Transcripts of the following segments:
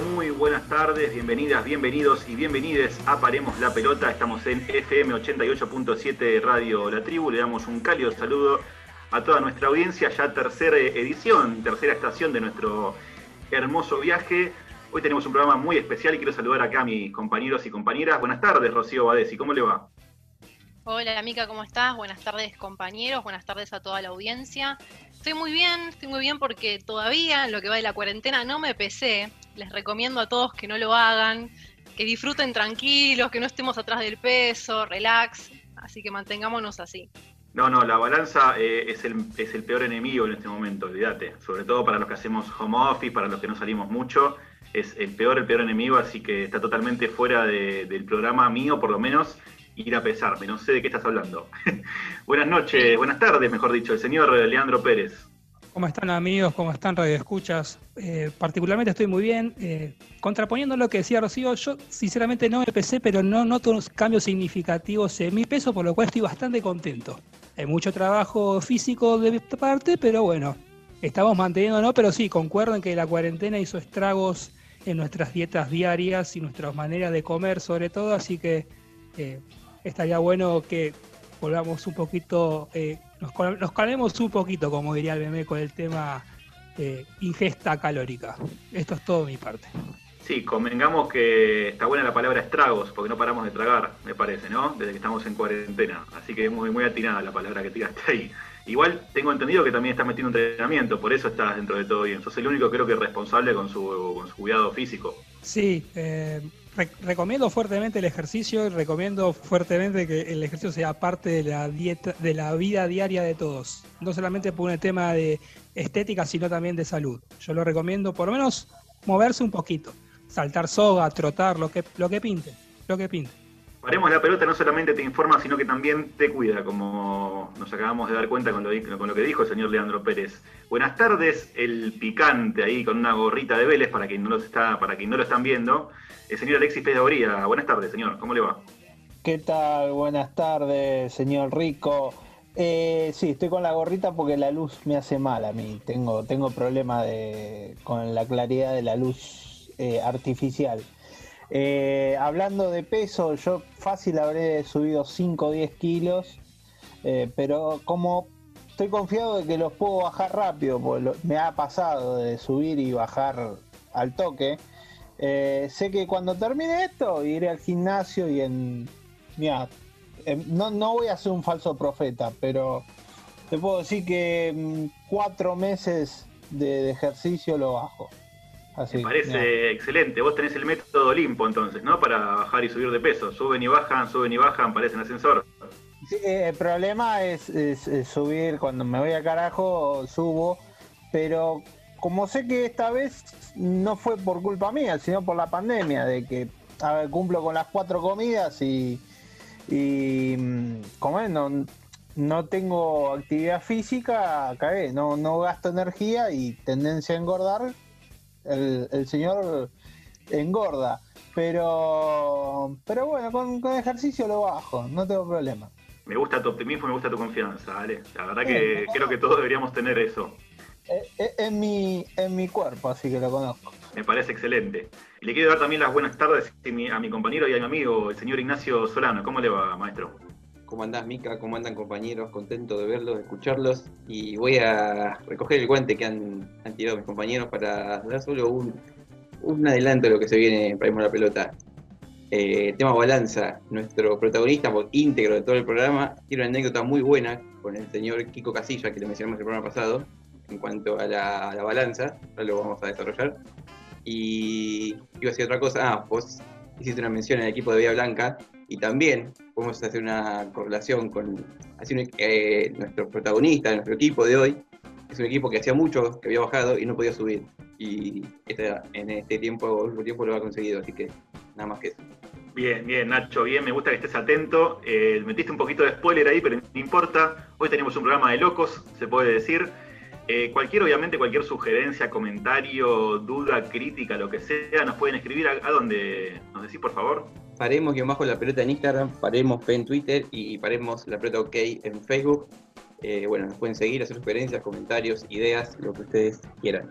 muy buenas tardes, bienvenidas, bienvenidos y bienvenides a Paremos la Pelota. Estamos en FM 88.7 Radio La Tribu. Le damos un cálido saludo a toda nuestra audiencia, ya tercera edición, tercera estación de nuestro hermoso viaje. Hoy tenemos un programa muy especial y quiero saludar acá a mis compañeros y compañeras. Buenas tardes, Rocío Badesi, ¿cómo le va? Hola, Mica, ¿cómo estás? Buenas tardes, compañeros. Buenas tardes a toda la audiencia. Estoy muy bien, estoy muy bien porque todavía en lo que va de la cuarentena no me pesé. Les recomiendo a todos que no lo hagan, que disfruten tranquilos, que no estemos atrás del peso, relax. Así que mantengámonos así. No, no, la balanza eh, es, el, es el peor enemigo en este momento, olvídate. Sobre todo para los que hacemos home office, para los que no salimos mucho. Es el peor, el peor enemigo, así que está totalmente fuera del programa mío, por lo menos ir a pesarme, no sé de qué estás hablando. Buenas noches, buenas tardes, mejor dicho, el señor Leandro Pérez. ¿Cómo están amigos? ¿Cómo están radioescuchas? Eh, particularmente estoy muy bien. Eh, contraponiendo lo que decía Rocío, yo sinceramente no me pesé, pero no noto cambios significativos en mi peso, por lo cual estoy bastante contento. Hay mucho trabajo físico de mi parte, pero bueno, estamos manteniéndonos, pero sí, concuerdo en que la cuarentena hizo estragos en nuestras dietas diarias y nuestras maneras de comer sobre todo, así que eh, estaría bueno que volvamos un poquito, eh, nos, calemos un poquito, como diría el meme, con el tema eh, ingesta calórica. Esto es todo de mi parte. Sí, convengamos que está buena la palabra estragos, porque no paramos de tragar, me parece, ¿no? Desde que estamos en cuarentena. Así que es muy, muy atinada la palabra que tiraste ahí. Igual tengo entendido que también estás metiendo entrenamiento, por eso estás dentro de todo bien. Sos el único, creo que, responsable con su, con su cuidado físico. Sí, eh, recomiendo fuertemente el ejercicio y recomiendo fuertemente que el ejercicio sea parte de la dieta, de la vida diaria de todos. No solamente por un tema de estética, sino también de salud. Yo lo recomiendo por lo menos moverse un poquito, saltar soga, trotar, lo que, lo que pinte, lo que pinte. Paremos la pelota no solamente te informa, sino que también te cuida, como nos acabamos de dar cuenta con lo, con lo que dijo el señor Leandro Pérez. Buenas tardes, el picante ahí con una gorrita de Vélez, para quien no lo, está, para quien no lo están viendo. El señor Alexis Pérez Buenas tardes, señor. ¿Cómo le va? ¿Qué tal? Buenas tardes, señor Rico. Eh, sí, estoy con la gorrita porque la luz me hace mal a mí. Tengo, tengo problema de, con la claridad de la luz eh, artificial. Eh, hablando de peso, yo fácil habré subido 5 o 10 kilos, pero como estoy confiado de que los puedo bajar rápido, me ha pasado de subir y bajar al toque. Eh, sé que cuando termine esto iré al gimnasio y en... Mira, no, no voy a ser un falso profeta, pero te puedo decir que en cuatro meses de, ejercicio lo bajo. Así, Me parece excelente. Vos tenés el método Olimpo entonces, ¿no? Para bajar y subir de peso. Suben y bajan, suben y bajan, parecen ascensor. Sí, el problema es, subir, cuando me voy a carajo, subo, pero como sé que esta vez no fue por culpa mía, sino por la pandemia, de que cumplo con las cuatro comidas y, y mm, como es, no, no tengo actividad física, cagué, no, no gasto energía y tendencia a engordar, el, señor engorda. Pero, pero bueno, con, ejercicio lo bajo, no tengo problema. Me gusta tu optimismo, me gusta tu confianza, Ale. La verdad que creo que todos deberíamos tener eso. Eh, eh, en mi, en mi cuerpo, así que lo conozco. Me parece excelente. Y le quiero dar también las buenas tardes a mi compañero y a mi amigo, el señor Ignacio Solano. ¿Cómo le va, maestro? ¿Cómo andás, Mica? ¿Cómo andan, compañeros? Contento de verlos, de escucharlos. Y voy a recoger el guante que han, tirado mis compañeros para dar solo un, un adelanto de lo que se viene para irme la pelota. Eh, tema balanza, nuestro protagonista íntegro de todo el programa, tiene una anécdota muy buena con el señor Kiko Casilla, que le mencionamos el programa pasado, en cuanto a la, balanza, ahora lo vamos a desarrollar. Y iba a decir otra cosa, ah, vos hiciste una mención en el equipo de Vía Blanca y también podemos hacer una correlación con así eh, nuestro protagonista, nuestro equipo de hoy, es un equipo que hacía mucho que había bajado y no podía subir. Y este, en este tiempo, tiempo lo ha conseguido, así que nada más que eso. Bien, bien, Nacho, bien, me gusta que estés atento. Eh, metiste un poquito de spoiler ahí, pero no importa. Hoy tenemos un programa de locos, se puede decir. Eh, cualquier, obviamente, cualquier sugerencia, comentario, duda, crítica, lo que sea, nos pueden escribir a, dónde nos decís, por favor. Paremos guion bajo la pelota en Instagram, paremos P en Twitter y paremos la pelota OK en Facebook. Eh, bueno, nos pueden seguir, hacer sugerencias, comentarios, ideas, lo que ustedes quieran.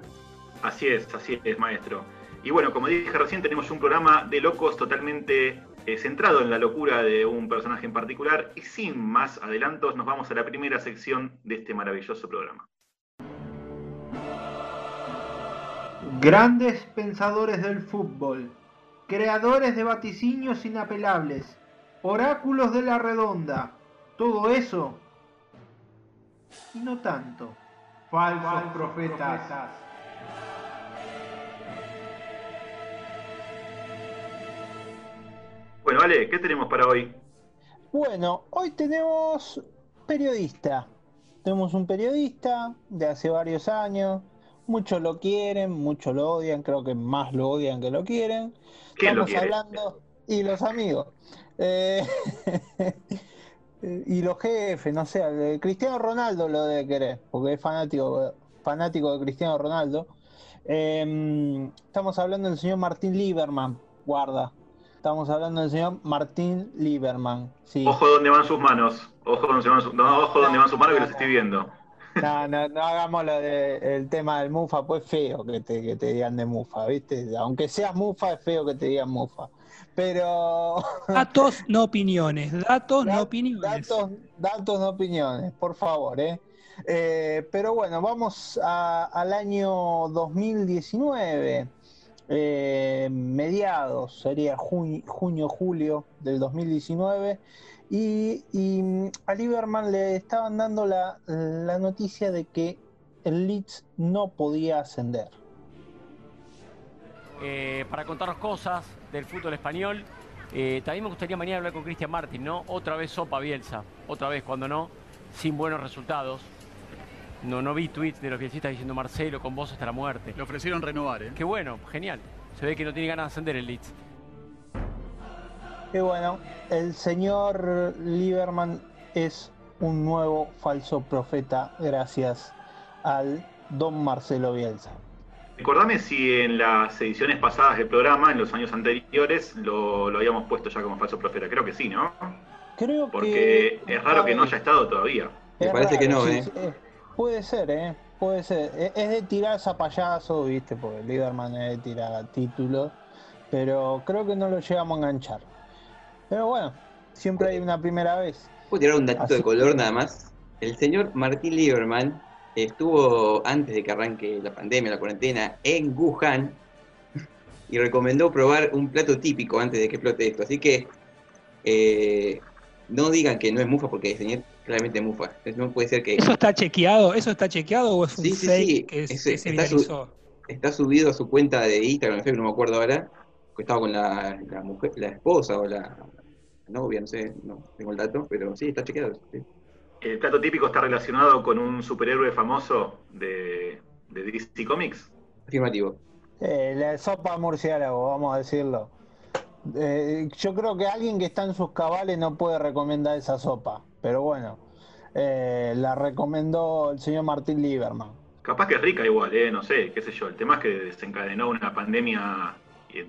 Así es, así es, maestro. Y bueno, como dije recién, tenemos un programa de locos totalmente eh, centrado en la locura de un personaje en particular. Y sin más adelantos, nos vamos a la primera sección de este maravilloso programa. Grandes pensadores del fútbol, creadores de vaticinios inapelables, oráculos de la redonda, todo eso y no tanto. Falsos, profetas. Bueno, vale, ¿qué tenemos para hoy? Bueno, hoy tenemos periodista. Tenemos un periodista de hace varios años. Muchos lo quieren, muchos lo odian, creo que más lo odian que lo quieren. Estamos hablando. Y los amigos. Eh, y los jefes, no sé, Cristiano Ronaldo lo debe querer, porque es fanático, fanático de Cristiano Ronaldo. Em, estamos hablando del señor Martín Lieberman, guarda. Estamos hablando del señor Martín Lieberman. Sí. Ojo donde van sus manos. Ojo donde van sus, no, ojo donde van sus manos que los estoy viendo. No, no, no hagamos lo de, el tema del mufa, pues feo que te, que te digan de mufa, ¿viste? Aunque seas mufa, es feo que te digan mufa. Pero. Datos, no opiniones. Datos, no opiniones. Datos, datos, no opiniones, por favor, ¿eh? eh pero bueno, vamos al año 2019. Eh, mediados, sería junio, julio del 2019. Y, a Lieberman le estaban dando la, la noticia de que el Leeds no podía ascender. Eh, para contarnos cosas del fútbol español. Eh, también me gustaría mañana hablar con Cristian Martín, ¿no? Otra vez sopa Bielsa, otra vez, cuando no, sin buenos resultados. No, no vi tweets de los bielcistas diciendo Marcelo con vos hasta la muerte. Le ofrecieron renovar, ¿eh? Qué bueno, genial. Se ve que no tiene ganas de ascender el Leeds. Qué bueno. El señor Lieberman es un nuevo falso profeta gracias al don Marcelo Bielsa. Recordame si en las ediciones pasadas del programa, en los años anteriores, lo, habíamos puesto ya como falso profeta. Creo que sí, ¿no? Creo Porque es raro que no haya estado todavía. Me parece que no, ¿eh? Puede ser, ¿eh? Puede ser. E, es de tirar zapallazo, ¿viste? Porque el Liderman es de tirar títulos. Pero creo que no lo llegamos a enganchar. Pero bueno, siempre hay una primera vez. ¿Puedo tirar un datito de color nada más? El señor Martín Lieberman estuvo antes de que arranque la pandemia, la cuarentena, en Wuhan y recomendó probar un plato típico antes de que explote esto. Así que eh, no digan que no es mufa porque es claramente mufa. No puede ser que. ¿Eso está chequeado? ¿Eso está chequeado o es un sí, fake que, se está, está, subido a su cuenta de Instagram, no me acuerdo ahora, que estaba con la, mujer, la esposa o la novia, no sé, no tengo el dato, pero sí, está chequeado. ¿El plato típico está relacionado con un superhéroe famoso de, de DC Comics? Afirmativo. Eh, la sopa murciélago, vamos a decirlo. Eh, yo creo que alguien que está en sus cabales no puede recomendar esa sopa, pero bueno, eh, la recomendó el señor Martín Lieberman. Capaz que es rica igual, eh, no sé, qué sé yo. El tema es que desencadenó una pandemia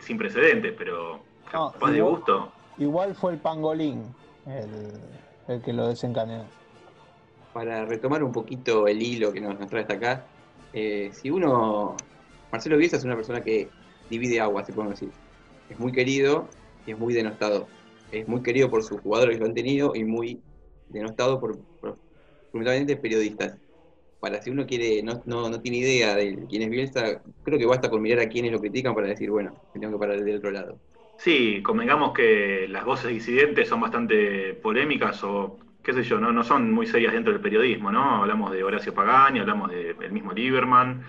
sin precedentes, pero capaz de gusto. Igual fue el pangolín el, el que lo desencadenó para retomar un poquito el hilo que nos, trae hasta acá, eh, si uno, Marcelo Bielsa es una persona que divide agua, se puede decir. Es muy querido y es muy denostado. Es muy querido por sus jugadores que lo han tenido y muy denostado por, fundamentalmente periodistas. Para si uno quiere, no, no, tiene idea de quién es Bielsa, creo que basta con mirar a quienes lo critican para decir, bueno, me tengo que parar del otro lado. Sí, convengamos que las voces disidentes son bastante polémicas o qué sé yo, no, no son muy serias dentro del periodismo, ¿no? Hablamos de Horacio Pagani, hablamos del mismo Lieberman.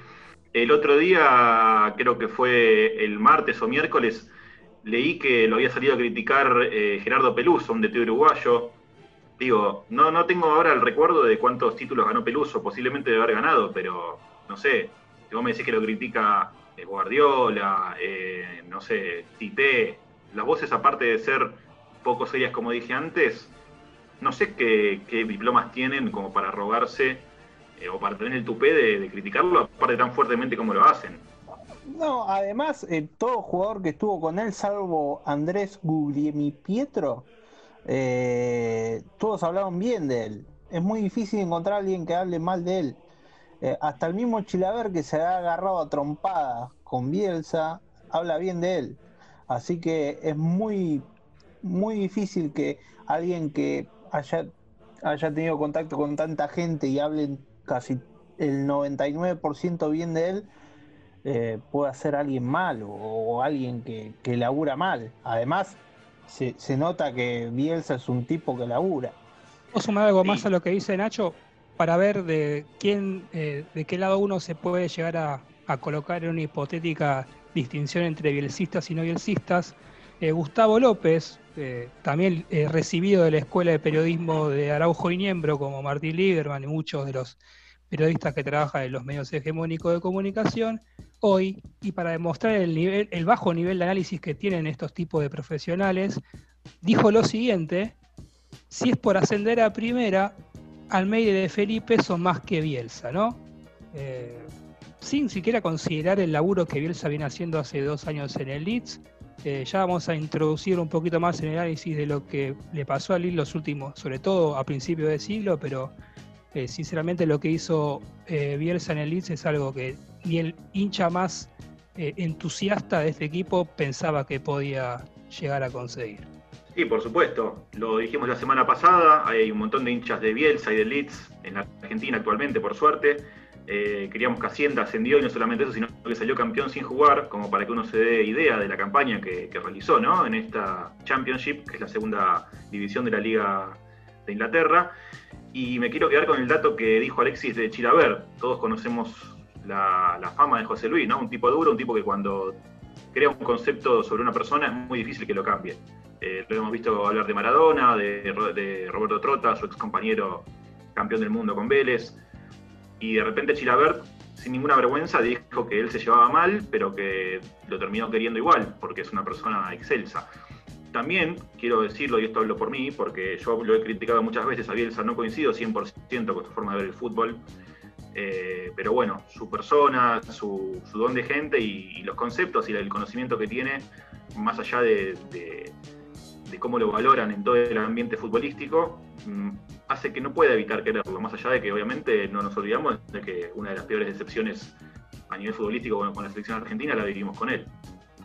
El otro día, creo que fue el martes o miércoles, leí que lo había salido a criticar eh, Gerardo Peluso, un DT uruguayo. Digo, no, no tengo ahora el recuerdo de cuántos títulos ganó Peluso, posiblemente de haber ganado, pero no sé, si vos me decís que lo critica Guardiola, eh, no sé, Tite, las voces aparte de ser poco serias como dije antes, no sé qué, diplomas tienen como para rogarse eh, o para tener el tupé de, criticarlo, aparte tan fuertemente como lo hacen. No, además, eh, todo jugador que estuvo con él, salvo Andrés Guglielmi Pietro, todos hablaron bien de él. Es muy difícil encontrar a alguien que hable mal de él. Hasta el mismo Chilaver que se ha agarrado a trompadas con Bielsa, habla bien de él. Así que es muy, muy difícil que alguien que haya, haya tenido contacto con tanta gente y hable casi el 99% bien de él, eh, pueda ser alguien malo o alguien que, que labura mal. Además, se, se, nota que Bielsa es un tipo que labura. ¿Puedo sumar algo más a lo que dice Nacho? Para ver de quién, eh, de qué lado uno se puede llegar a, colocar en una hipotética distinción entre bielcistas y no bielcistas. Eh, Gustavo López, eh, también recibido de la Escuela de Periodismo de Araujo y Niembro, como Martín Lieberman y muchos de los periodistas que trabajan en los medios hegemónicos de comunicación, hoy, y para demostrar el, nivel, el bajo nivel de análisis que tienen estos tipos de profesionales, dijo lo siguiente, si es por ascender a primera, Almeida de Felipe son más que Bielsa, ¿no? Eh, sin siquiera considerar el laburo que Bielsa viene haciendo hace dos años en el Leeds. Eh, ya vamos a introducir un poquito más en el análisis de lo que le pasó a Leeds los últimos, sobre todo a principios de siglo, pero eh, sinceramente lo que hizo Bielsa en el Leeds es algo que ni el hincha más entusiasta de este equipo pensaba que podía llegar a conseguir. Sí, por supuesto. Lo dijimos la semana pasada. Hay un montón de hinchas de Bielsa y de Leeds en la Argentina actualmente, por suerte. Eh, queríamos que Hacienda ascendió y no solamente eso, sino que salió campeón sin jugar, como para que uno se dé idea de la campaña que, realizó ¿no? en esta Championship, que es la segunda división de la Liga de Inglaterra. Y me quiero quedar con el dato que dijo Alexis de Chilaver. Todos conocemos la, la, fama de José Luis, ¿no? Un tipo duro, un tipo que cuando crea un concepto sobre una persona es muy difícil que lo cambie. Eh, lo hemos visto hablar de Maradona, de, Roberto Trota, su ex compañero campeón del mundo con Vélez. Y de repente Chilabert, sin ninguna vergüenza, dijo que él se llevaba mal, pero que lo terminó queriendo igual, porque es una persona excelsa. También quiero decirlo, y esto hablo por mí, porque yo lo he criticado muchas veces a Bielsa, no coincido 100% con su forma de ver el fútbol, eh, pero bueno, su persona, su, don de gente y, los conceptos y el conocimiento que tiene, más allá de, de cómo lo valoran en todo el ambiente futbolístico, mmm, hace que no pueda evitar quererlo, más allá de que obviamente no nos olvidamos de que una de las peores decepciones a nivel futbolístico con, la selección argentina la vivimos con él.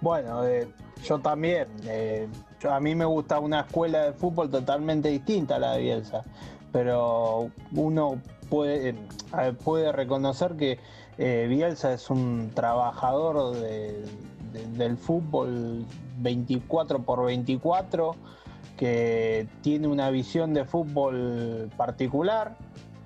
Bueno, eh, yo también. Eh, a mí me gusta una escuela de fútbol totalmente distinta a la de Bielsa, pero uno puede, puede reconocer que eh, Bielsa es un trabajador de, de, del fútbol 24 por 24 que tiene una visión de fútbol particular,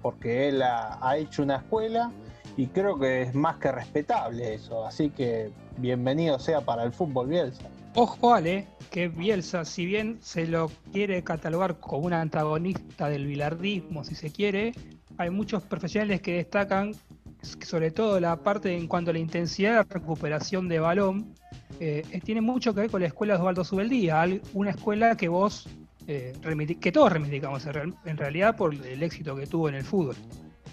porque él ha, hecho una escuela y creo que es más que respetable eso. Así que bienvenido sea para el fútbol Bielsa. Ojo, Ale, que Bielsa, si bien se lo quiere catalogar como un antagonista del bilardismo, si se quiere, hay muchos profesionales que destacan sobre todo la parte en cuanto a la intensidad de recuperación de balón, eh, tiene mucho que ver con la escuela de Osvaldo Subeldía, una escuela que vos, eh, que todos reivindicamos en realidad por el éxito que tuvo en el fútbol.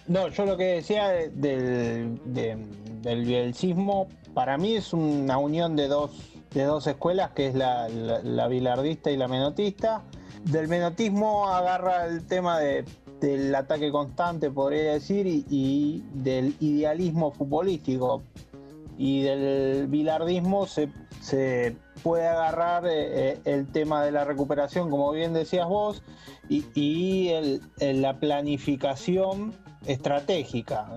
No, yo lo que decía del, de, del bielcismo, para mí es una unión de dos, de dos escuelas, que es la, la, la bilardista y la menotista. Del menotismo agarra el tema de del ataque constante, podría decir, y, del idealismo futbolístico. Y del bilardismo se, se puede agarrar eh, el tema de la recuperación, como bien decías vos, y, y el, la planificación estratégica.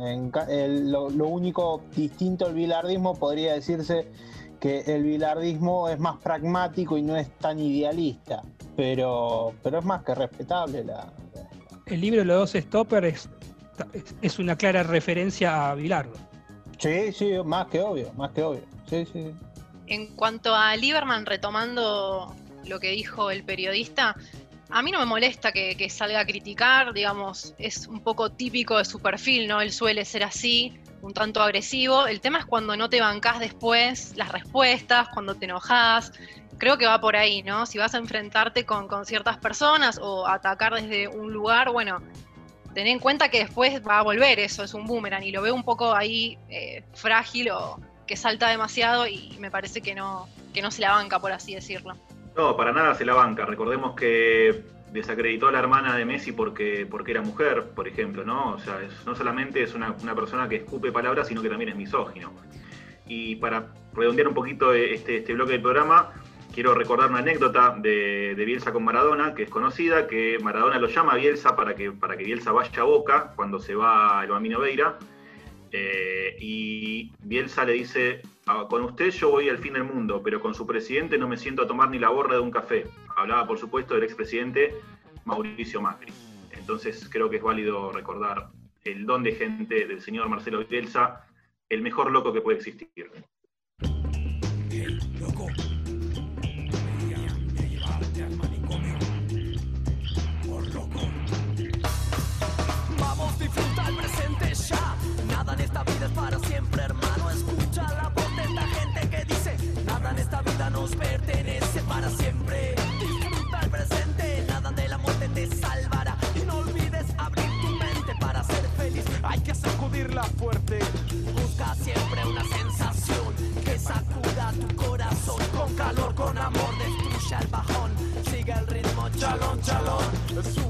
Lo, único distinto al bilardismo podría decirse que el bilardismo es más pragmático y no es tan idealista, pero, pero es más que respetable la, el libro Los dos Stoppers es, es, una clara referencia a Bilardo. Sí, sí, más que obvio, más que obvio. Sí, sí. En cuanto a Lieberman, retomando lo que dijo el periodista, a mí no me molesta que, que, salga a criticar, digamos, es un poco típico de su perfil, ¿no? Él suele ser así, un tanto agresivo. El tema es cuando no te bancás después las respuestas, cuando te enojas, creo que va por ahí, ¿no? Si vas a enfrentarte con, con, ciertas personas o atacar desde un lugar, bueno, ten en cuenta que después va a volver eso, es un boomerang y lo veo un poco ahí eh, frágil o que salta demasiado y me parece que no, que no se la banca, por así decirlo. No, para nada se la banca. Recordemos que desacreditó a la hermana de Messi porque, porque era mujer, por ejemplo, ¿no? O sea, no solamente es una, una persona que escupe palabras, sino que también es misógino. Y para redondear un poquito este, este bloque del programa, quiero recordar una anécdota de, Bielsa con Maradona, que es conocida, que Maradona lo llama a Bielsa para que, para que Bielsa vaya a Boca cuando se va el Bambino Veira. Eh, y Bielsa le dice, ah, con usted yo voy al fin del mundo, pero con su presidente no me siento a tomar ni la borra de un café. Hablaba, por supuesto, del expresidente Mauricio Macri. Entonces creo que es válido recordar el don de gente del señor Marcelo Bielsa, el mejor loco que puede existir. Nos pertenece para siempre. Disfruta el presente, nada de la muerte te salvará. Y no olvides abrir tu mente para ser feliz. Hay que sacudirla fuerte. Busca siempre una sensación que sacuda tu corazón. Con calor, con amor, destruye el bajón. Sigue el ritmo, chalón, chalón.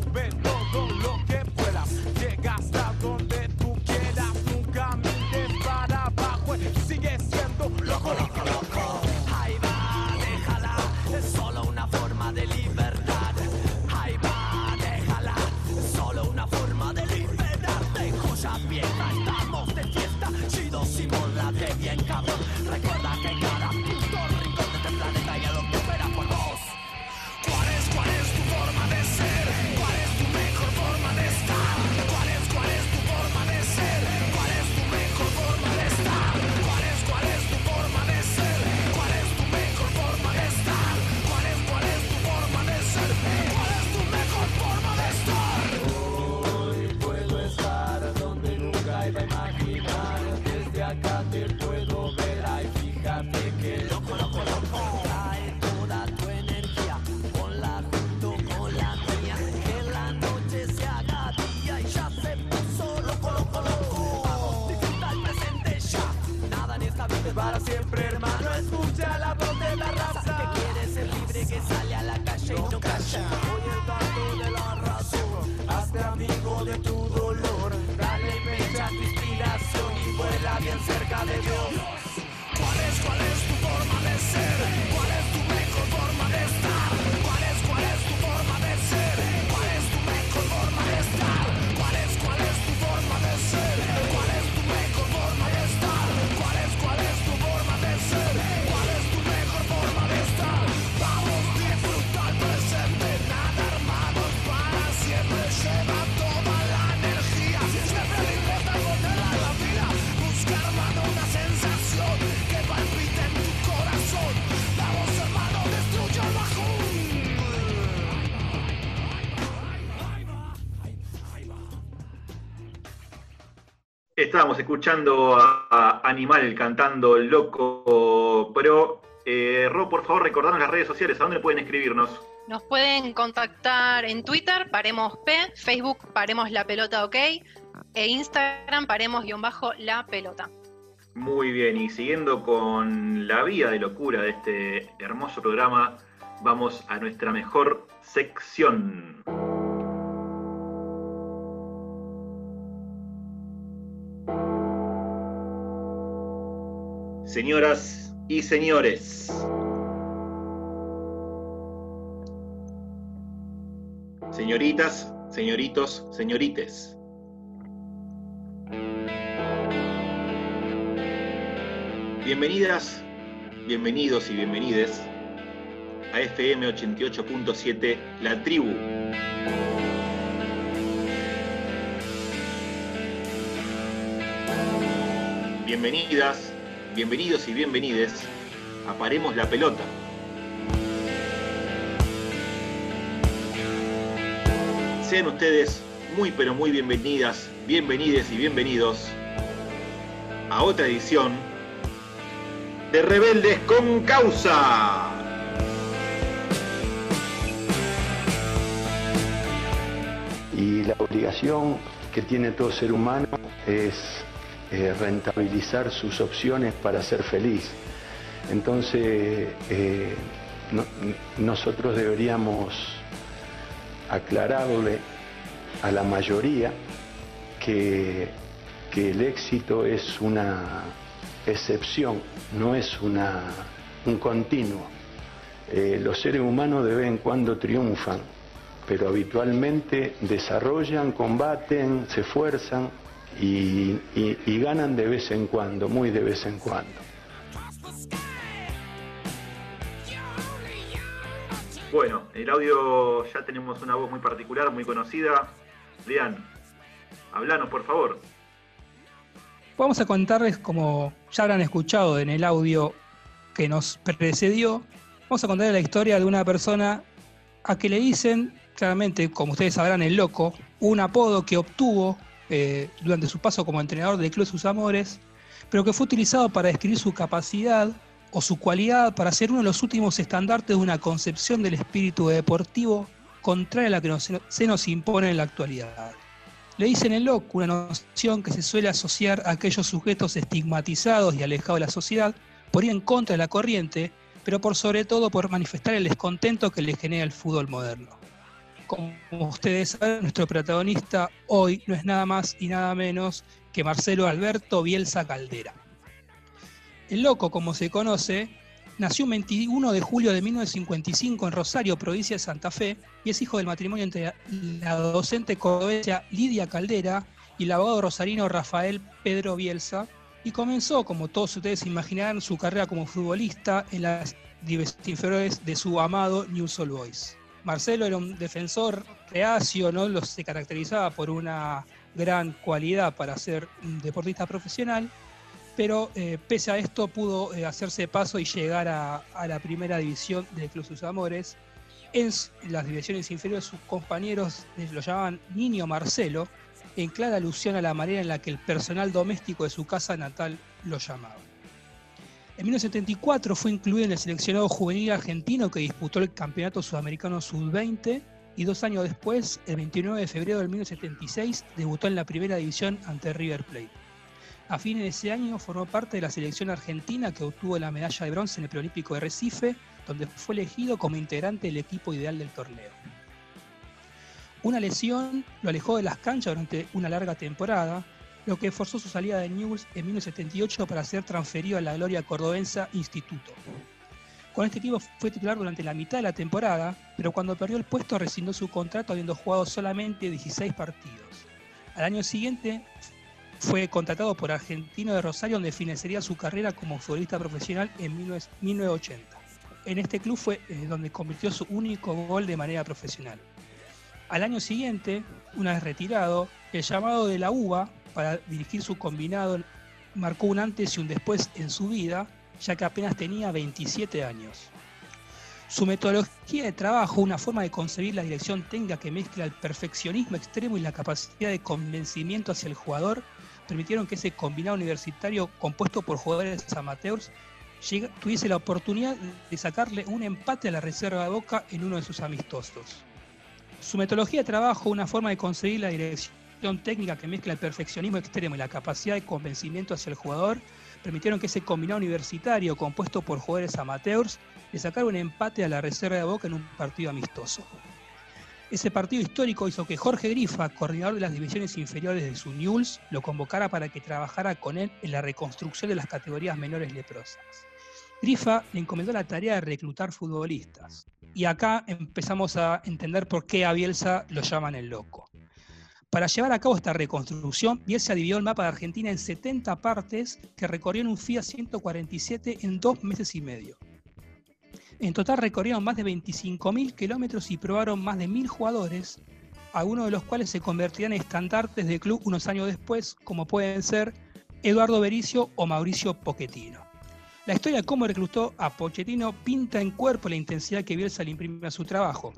Estábamos escuchando a, a Animal cantando Loco Pro. Eh, Ro, por favor, recordanos las redes sociales, ¿a dónde pueden escribirnos? Nos pueden contactar en Twitter, Paremos P, Facebook, Paremos la Pelota OK, e Instagram, Paremos-la Pelota. Muy bien, y siguiendo con la vía de locura de este hermoso programa, vamos a nuestra mejor sección. Señoras y señores, señoritas, señoritos, señorites. Bienvenidas, bienvenidos y bienvenides a FM 88.7 La Tribu. Bienvenidas, bienvenidos y bienvenides a Paremos la Pelota. Sean ustedes muy pero muy bienvenidas, bienvenides y bienvenidos a otra edición de Rebeldes con Causa. Y la obligación que tiene todo ser humano es eh, rentabilizar sus opciones para ser feliz. Entonces, eh, no- nosotros deberíamos aclararle a la mayoría que, que el éxito es una excepción, no es una, un continuo. Eh, los seres humanos de vez en cuando triunfan, pero habitualmente desarrollan, combaten, se esfuerzan y, y- y ganan de vez en cuando, muy de vez en cuando. Bueno, el audio ya tenemos una voz muy particular, muy conocida. Lean, hablanos por favor. Vamos a contarles, como ya habrán escuchado en el audio que nos precedió, vamos a contarles la historia de una persona a que le dicen, claramente, como ustedes sabrán, el loco, un apodo que obtuvo eh, durante su paso como entrenador del Club Sus Amores, pero que fue utilizado para describir su capacidad o su cualidad para ser uno de los últimos estandartes de una concepción del espíritu deportivo contraria a la que se nos impone en la actualidad. Le dicen el loco, una noción que se suele asociar a aquellos sujetos estigmatizados y alejados de la sociedad por ir en contra de la corriente, pero por sobre todo por manifestar el descontento que le genera el fútbol moderno. Como ustedes saben, nuestro protagonista hoy no es nada más y nada menos que Marcelo Alberto Bielsa Caldera. El loco, como se conoce, nació el 21 de julio de 1955 en Rosario, provincia de Santa Fe, y es hijo del matrimonio entre la docente cordobesa Lidia Caldera y el abogado rosarino Rafael Pedro Bielsa, y comenzó, como todos ustedes imaginarán, su carrera como futbolista en las divisiones inferiores de su amado News All Boys. Marcelo era un defensor reacio, ¿no? Se caracterizaba por una gran cualidad para ser un deportista profesional, pero eh, pese a esto pudo eh, hacerse paso y llegar a, a la primera división del Club Sus Amores. En las divisiones inferiores sus compañeros eh, lo llamaban Niño Marcelo, en clara alusión a la manera en la que el personal doméstico de su casa natal lo llamaba. En 1974 fue incluido en el seleccionado juvenil argentino que disputó el Campeonato Sudamericano Sub-20 y dos años después, el 29 de febrero de 1976, debutó en la primera división ante River Plate. A fines de ese año formó parte de la selección argentina que obtuvo la medalla de bronce en el Preolímpico de Recife, donde fue elegido como integrante del equipo ideal del torneo. Una lesión lo alejó de las canchas durante una larga temporada, lo que forzó su salida de Newell's en 1978 para ser transferido a la Gloria Cordobensa Instituto. Con este equipo fue titular durante la mitad de la temporada, pero cuando perdió el puesto rescindió su contrato habiendo jugado solamente 16 partidos. Al año siguiente fue contratado por Argentino de Rosario, donde financiaría su carrera como futbolista profesional en 19- 1980. En este club fue eh, donde convirtió su único gol de manera profesional. Al año siguiente, una vez retirado, el llamado de la UBA para dirigir su combinado marcó un antes y un después en su vida, ya que apenas tenía 27 años. Su metodología de trabajo, una forma de concebir la dirección técnica que mezcla el perfeccionismo extremo y la capacidad de convencimiento hacia el jugador, permitieron que ese combinado universitario compuesto por jugadores amateurs tuviese la oportunidad de sacarle un empate a la reserva de Boca en uno de sus amistosos. Su metodología de trabajo, una forma de conseguir la dirección técnica que mezcla el perfeccionismo extremo y la capacidad de convencimiento hacia el jugador, permitieron que ese combinado universitario compuesto por jugadores amateurs le sacara un empate a la reserva de Boca en un partido amistoso. Ese partido histórico hizo que Jorge Grifa, coordinador de las divisiones inferiores de su Newell's, lo convocara para que trabajara con él en la reconstrucción de las categorías menores leprosas. Grifa le encomendó la tarea de reclutar futbolistas. Y acá empezamos a entender por qué a Bielsa lo llaman el loco. Para llevar a cabo esta reconstrucción, Bielsa dividió el mapa de Argentina en 70 partes que recorrió en un FIA 147 en dos meses y medio. En total recorrieron más de 25.000 kilómetros y probaron más de 1.000 jugadores, algunos de los cuales se convertirán en estandartes del club unos años después, como pueden ser Eduardo Bericio o Mauricio Pochettino. La historia de cómo reclutó a Pochettino pinta en cuerpo la intensidad que Bielsa le imprime a su trabajo.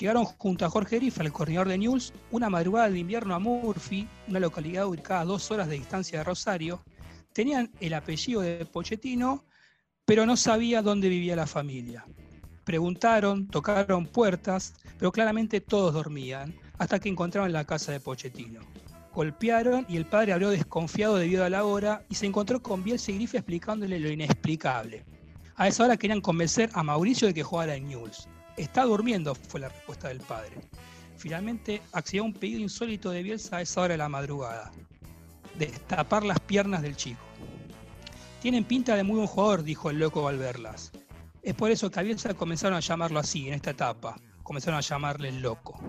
Llegaron junto a Jorge Grifa, el coordinador de News, una madrugada de invierno a Murphy, una localidad ubicada a dos horas de distancia de Rosario. Tenían el apellido de Pochettino, pero no sabía dónde vivía la familia. Preguntaron, tocaron puertas, pero claramente todos dormían, hasta que encontraron la casa de Pochettino. Golpearon y el padre abrió desconfiado debido a la hora y se encontró con Bielsa y Grifa explicándole lo inexplicable. A esa hora querían convencer a Mauricio de que jugara en Newell's. Está durmiendo, fue la respuesta del padre. Finalmente accedió a un pedido insólito de Bielsa a esa hora de la madrugada. Destapar las piernas del chico. Tienen pinta de muy buen jugador, dijo el loco al verlas. Es por eso que a Bielsa comenzaron a llamarlo así, en esta etapa. Comenzaron a llamarle el loco.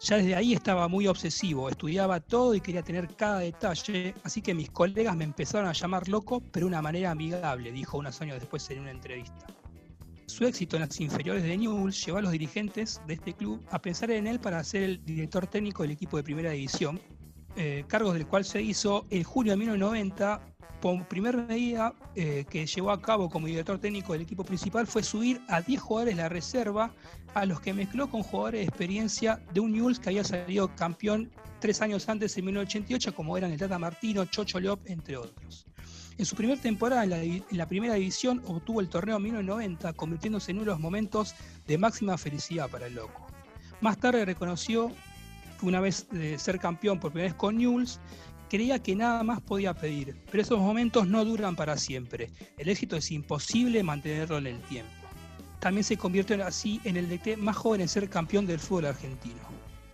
Ya desde ahí estaba muy obsesivo, estudiaba todo y quería tener cada detalle, así que mis colegas me empezaron a llamar loco, pero de una manera amigable, dijo unos años después en una entrevista. Su éxito en las inferiores de Newell's llevó a los dirigentes de este club a pensar en él para ser el director técnico del equipo de primera división, eh, cargos del cual se hizo en julio de 1990 por primera medida eh, que llevó a cabo como director técnico del equipo principal fue subir a 10 jugadores de la reserva, a los que mezcló con jugadores de experiencia de un Newell's que había salido campeón tres años antes, en 1988, como eran el Tata Martino, Chocho Leop, entre otros. En su primera temporada en la, en la, primera división obtuvo el torneo 1990, convirtiéndose en uno de los momentos de máxima felicidad para el loco. Más tarde reconoció una vez de ser campeón por primera vez con Newell's, creía que nada más podía pedir, pero esos momentos no duran para siempre. El éxito es imposible mantenerlo en el tiempo. También se convirtió así en el DT más joven en ser campeón del fútbol argentino.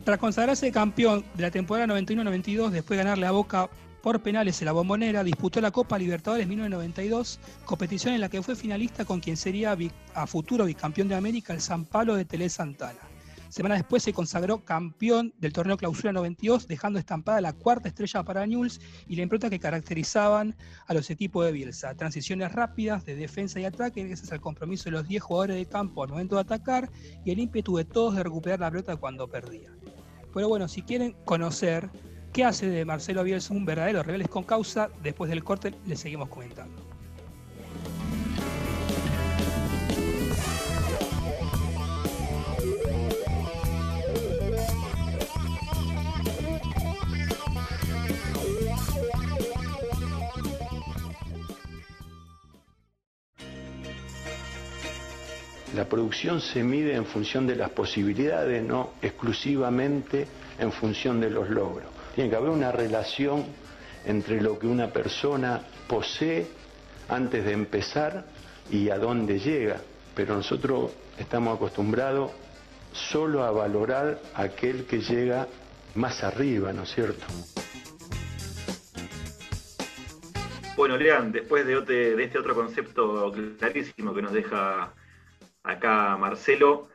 Tras consagrarse campeón de la temporada 91-92, después de ganarle a Boca por penales en la bombonera, disputó la Copa Libertadores 1992, competición en la que fue finalista con quien sería a futuro bicampeón de América, el San Pablo de Tele Santana. Semana después se consagró campeón del torneo Clausura 92, dejando estampada la cuarta estrella para Newell's y la impronta que caracterizaban a los equipos de Bielsa. Transiciones rápidas de defensa y ataque, gracias al compromiso de los 10 jugadores de campo al momento de atacar y el ímpetu de todos de recuperar la pelota cuando perdían. Pero bueno, si quieren conocer qué hace de Marcelo Bielsa un verdadero rebeldes con causa, después del corte les seguimos comentando. La producción se mide en función de las posibilidades, no exclusivamente en función de los logros. Tiene que haber una relación entre lo que una persona posee antes de empezar y a dónde llega. Pero nosotros estamos acostumbrados solo a valorar aquel que llega más arriba, ¿no es cierto? Bueno, Lean, después de, de este otro concepto clarísimo que nos deja acá Marcelo.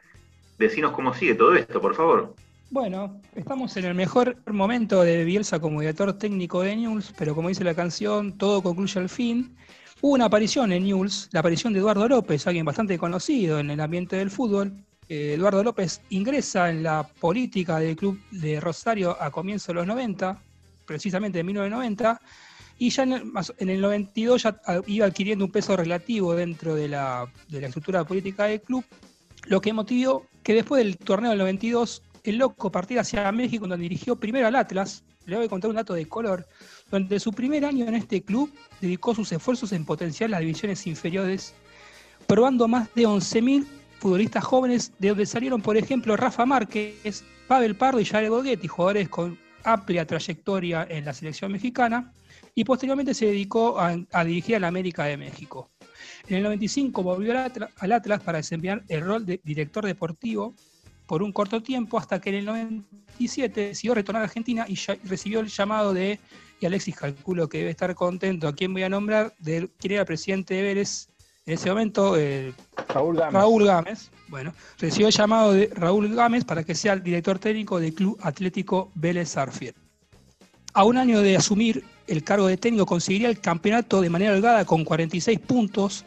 Decinos cómo sigue todo esto, por favor. Bueno, estamos en el mejor momento de Bielsa como director técnico de News, pero como dice la canción, todo concluye al fin. Hubo una aparición en News, la aparición de Eduardo López, alguien bastante conocido en el ambiente del fútbol. Eh, Eduardo López ingresa en la política del club de Rosario a comienzos de los 90, precisamente en 1990, y ya en el, en el 92 ya iba adquiriendo un peso relativo dentro de la, estructura política del club, lo que motivó que después del torneo del 92 el loco partiera hacia México donde dirigió primero al Atlas, le voy a contar un dato de color, durante su primer año en este club dedicó sus esfuerzos en potenciar las divisiones inferiores, probando más de 11.000 futbolistas jóvenes, de donde salieron, por ejemplo, Rafa Márquez, Pavel Pardo y Jared Boguetti, jugadores con amplia trayectoria en la selección mexicana, y posteriormente se dedicó a, a dirigir al América de México. En el 95 volvió al Atlas para desempeñar el rol de director deportivo por un corto tiempo, hasta que en el 97 decidió retornar a Argentina y recibió el llamado de, y Alexis calculo que debe estar contento, a quién voy a nombrar, de quién era el presidente de Vélez en ese momento, eh, Raúl Gámez. Raúl Gámez. Bueno, recibió el llamado de Raúl Gámez para que sea el director técnico del Club Atlético Vélez Sarfield. A un año de asumir el cargo de técnico conseguiría el campeonato de manera holgada con 46 puntos,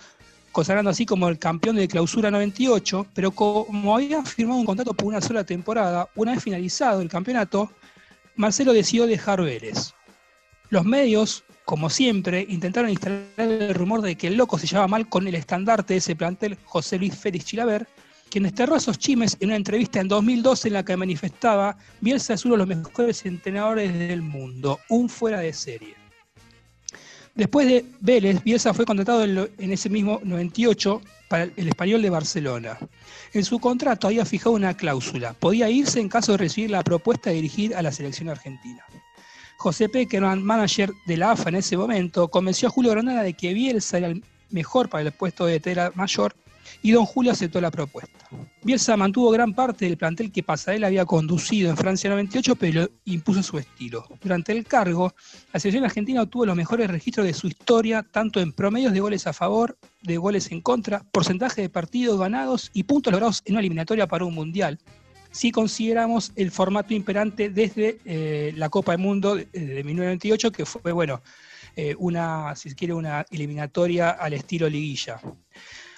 consagrando así como el campeón de clausura 98, pero como había firmado un contrato por una sola temporada, una vez finalizado el campeonato, Marcelo decidió dejar Vélez. Los medios, como siempre, intentaron instalar el rumor de que el loco se llevaba mal con el estandarte de ese plantel, José Luis Félix Chilaver, quien desterró esos chimes en una entrevista en 2012 en la que manifestaba Bielsa es uno de los mejores entrenadores del mundo, un fuera de serie. Después de Vélez, Bielsa fue contratado en ese mismo 98 para el Español de Barcelona. En su contrato había fijado una cláusula. Podía irse en caso de recibir la propuesta de dirigir a la selección argentina. José Peckerman, manager de la AFA en ese momento, convenció a Julio Granada de que Bielsa era el mejor para el puesto de tela mayor y don Julio aceptó la propuesta. Bielsa mantuvo gran parte del plantel que Pasarela había conducido en Francia 98, pero impuso su estilo. Durante el cargo, la selección argentina obtuvo los mejores registros de su historia, tanto en promedios de goles a favor, de goles en contra, porcentaje de partidos ganados y puntos logrados en una eliminatoria para un mundial. Si consideramos el formato imperante desde eh, la Copa del Mundo de, de 1998, que fue, bueno, eh, una, si quiere, una eliminatoria al estilo liguilla.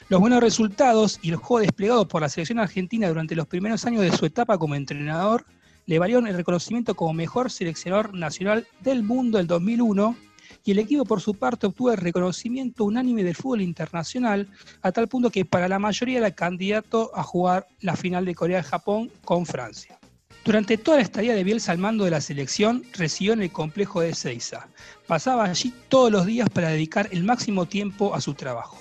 Los buenos resultados y el juego desplegado por la selección argentina durante los primeros años de su etapa como entrenador le valieron el reconocimiento como mejor seleccionador nacional del mundo del 2001 y el equipo por su parte obtuvo el reconocimiento unánime del fútbol internacional a tal punto que para la mayoría era candidato a jugar la final de Corea-Japón con Francia. Durante toda la estadía de Bielsa al mando de la selección, residió en el complejo de Ezeiza. Pasaba allí todos los días para dedicar el máximo tiempo a su trabajo.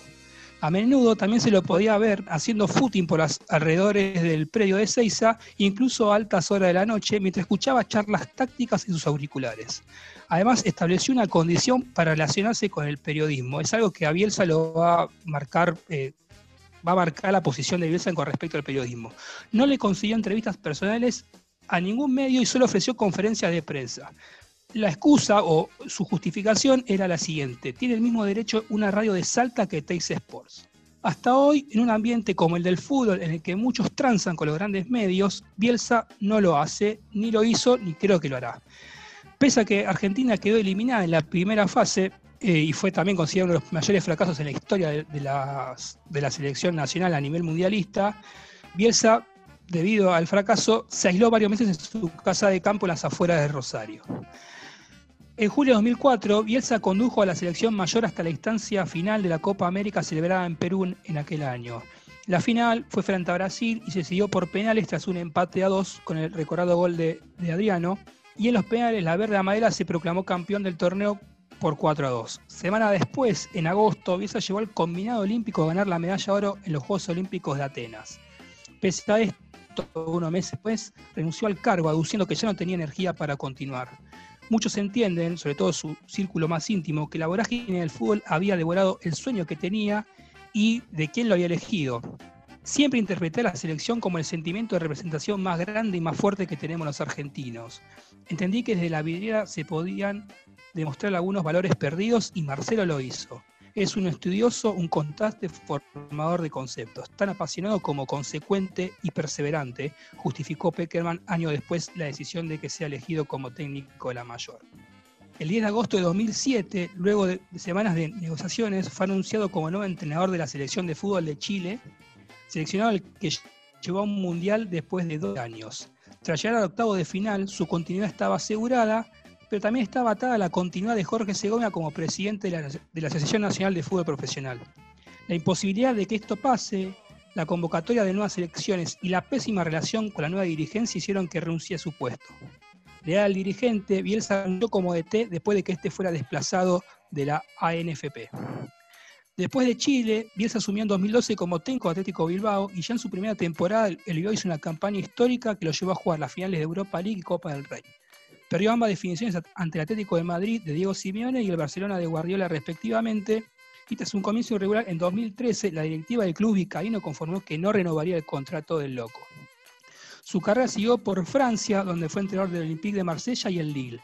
A menudo también se lo podía ver haciendo footing por los alrededores del predio de Ezeiza, incluso a altas horas de la noche, mientras escuchaba charlas tácticas en sus auriculares. Además, estableció una condición para relacionarse con el periodismo. Es algo que a Bielsa lo va a marcar, eh, va a marcar la posición de Bielsa con respecto al periodismo. No le consiguió entrevistas personales a ningún medio y solo ofreció conferencias de prensa. La excusa o su justificación era la siguiente, tiene el mismo derecho una radio de Salta que Teis Sports. Hasta hoy, en un ambiente como el del fútbol, en el que muchos transan con los grandes medios, Bielsa no lo hace, ni lo hizo, ni creo que lo hará. Pese a que Argentina quedó eliminada en la primera fase eh, y fue también considerado uno de los mayores fracasos en la historia de, de, la selección nacional a nivel mundialista, Bielsa, debido al fracaso, se aisló varios meses en su casa de campo en las afueras de Rosario. En julio de 2004, Bielsa condujo a la selección mayor hasta la instancia final de la Copa América celebrada en Perú en aquel año. La final fue frente a Brasil y se siguió por penales tras un empate a dos con el recordado gol de, Adriano. Y en los penales, la Verde Amadera se proclamó campeón del torneo por 4 a 2. Semana después, en agosto, Bielsa llevó al combinado olímpico a ganar la medalla de oro en los Juegos Olímpicos de Atenas. Pese a esto, unos meses después, renunció al cargo, aduciendo que ya no tenía energía para continuar. Muchos entienden, sobre todo su círculo más íntimo, que la vorágine del fútbol había devorado el sueño que tenía y de quién lo había elegido. Siempre interpreté la selección como el sentimiento de representación más grande y más fuerte que tenemos los argentinos. Entendí que desde la vidriera se podían demostrar algunos valores perdidos y Marcelo lo hizo. Es un estudioso, un constante formador de conceptos, tan apasionado como consecuente y perseverante, justificó Peckerman años después la decisión de que sea elegido como técnico de la mayor. El 10 de agosto de 2007, luego de semanas de negociaciones, fue anunciado como nuevo entrenador de la selección de fútbol de Chile, seleccionado al que llevó a un mundial después de dos años. Tras llegar al octavo de final, su continuidad estaba asegurada pero también estaba atada la continuidad de Jorge Segovia como presidente de la, Asociación Nacional de Fútbol Profesional. La imposibilidad de que esto pase, la convocatoria de nuevas elecciones y la pésima relación con la nueva dirigencia hicieron que renuncie a su puesto. Leal al dirigente, Bielsa anunció como DT después de que este fuera desplazado de la ANFP. Después de Chile, Bielsa asumió en 2012 como técnico Atlético Bilbao y ya en su primera temporada el Bilbao hizo una campaña histórica que lo llevó a jugar las finales de Europa League y Copa del Rey. Perdió ambas definiciones ante el Atlético de Madrid de Diego Simeone y el Barcelona de Guardiola respectivamente. Y tras un comienzo irregular en 2013, la directiva del club vizcaíno conformó que no renovaría el contrato del loco. Su carrera siguió por Francia, donde fue entrenador del Olympique de Marsella y el Lille.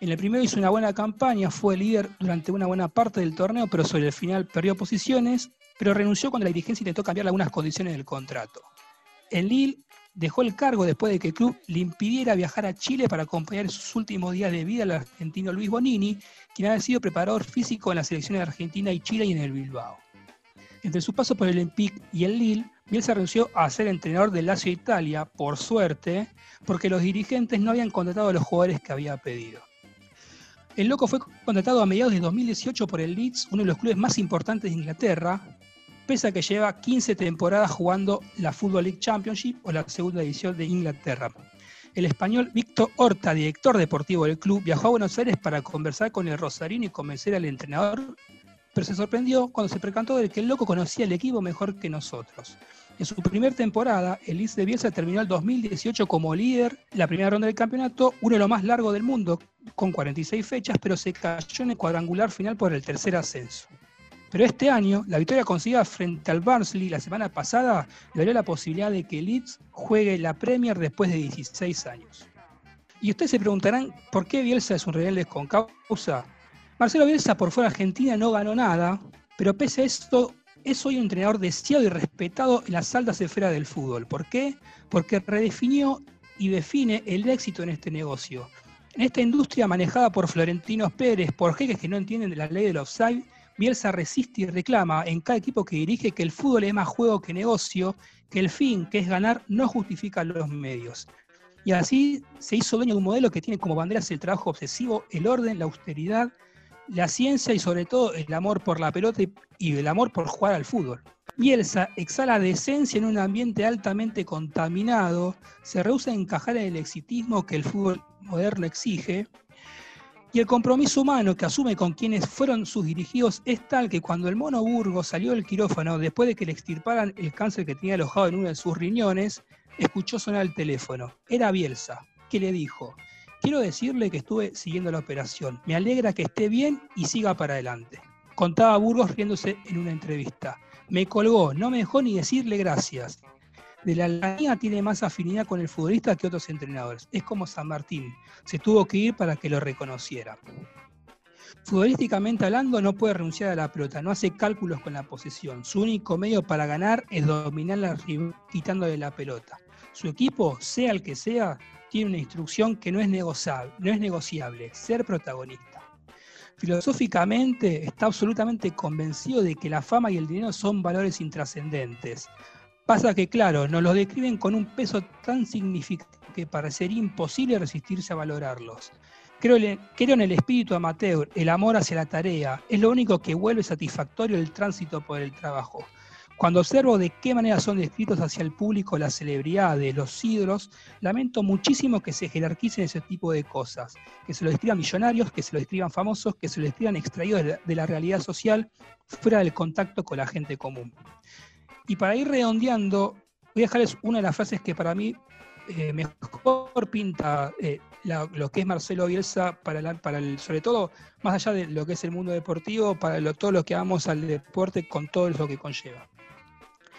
En el primero hizo una buena campaña, fue líder durante una buena parte del torneo, pero sobre el final perdió posiciones, pero renunció cuando la dirigencia intentó cambiar algunas condiciones del contrato. En Lille dejó el cargo después de que el club le impidiera viajar a Chile para acompañar en sus últimos días de vida al argentino Luis Bonini, quien había sido preparador físico en las selecciones de Argentina y Chile y en el Bilbao. Entre su paso por el Olympique y el Lille, Bielsa renunció a ser entrenador del Lazio Italia, por suerte, porque los dirigentes no habían contratado a los jugadores que había pedido. El Loco fue contratado a mediados de 2018 por el Leeds, uno de los clubes más importantes de Inglaterra, pese a que lleva 15 temporadas jugando la Football League Championship o la segunda edición de Inglaterra. El español Víctor Horta, director deportivo del club, viajó a Buenos Aires para conversar con el Rosarino y convencer al entrenador, pero se sorprendió cuando se percató de que el loco conocía el equipo mejor que nosotros. En su primera temporada, el Leeds de Bielsa terminó el 2018 como líder, la primera ronda del campeonato, uno de los más largos del mundo, con 46 fechas, pero se cayó en el cuadrangular final por el tercer ascenso. Pero este año, la victoria conseguida frente al Barnsley la semana pasada le dio la posibilidad de que Leeds juegue la Premier después de 16 años. Y ustedes se preguntarán por qué Bielsa es un rebelde con causa. Marcelo Bielsa por fuera Argentina no ganó nada, pero pese a esto es hoy un entrenador deseado y respetado en las altas esferas del fútbol. ¿Por qué? Porque redefinió y define el éxito en este negocio. En esta industria manejada por Florentinos Pérez, por jeques que no entienden de la ley del offside, Bielsa resiste y reclama en cada equipo que dirige que el fútbol es más juego que negocio, que el fin, que es ganar, no justifica los medios. Y así se hizo dueño de un modelo que tiene como banderas el trabajo obsesivo, el orden, la austeridad, la ciencia y sobre todo el amor por la pelota y el amor por jugar al fútbol. Bielsa exhala decencia en un ambiente altamente contaminado, se rehúsa a encajar en el exitismo que el fútbol moderno exige, y el compromiso humano que asume con quienes fueron sus dirigidos es tal que cuando el mono Burgo salió del quirófano después de que le extirparan el cáncer que tenía alojado en uno de sus riñones, escuchó sonar el teléfono. Era Bielsa, que le dijo, quiero decirle que estuve siguiendo la operación, me alegra que esté bien y siga para adelante. Contaba Burgos riéndose en una entrevista. Me colgó, no me dejó ni decirle gracias de la línea tiene más afinidad con el futbolista que otros entrenadores. Es como San Martín, se tuvo que ir para que lo reconociera. Futbolísticamente hablando, no puede renunciar a la pelota, no hace cálculos con la posesión. Su único medio para ganar es dominar la quitándole la pelota. Su equipo, sea el que sea, tiene una instrucción que no es negociable, no es negociable ser protagonista. Filosóficamente está absolutamente convencido de que la fama y el dinero son valores intrascendentes, Pasa que, claro, nos los describen con un peso tan significativo que parecería imposible resistirse a valorarlos. Creo, creo, en el espíritu amateur, el amor hacia la tarea, es lo único que vuelve satisfactorio el tránsito por el trabajo. Cuando observo de qué manera son descritos hacia el público las celebridades, los ídolos, lamento muchísimo que se jerarquicen ese tipo de cosas, que se lo describan millonarios, que se lo describan famosos, que se lo describan extraídos de la realidad social, fuera del contacto con la gente común. Y para ir redondeando, voy a dejarles una de las frases que para mí eh, mejor pinta eh, lo que es Marcelo Bielsa, para, para el, sobre todo más allá de lo que es el mundo deportivo, para lo, todo lo que vamos al deporte con todo lo que conlleva.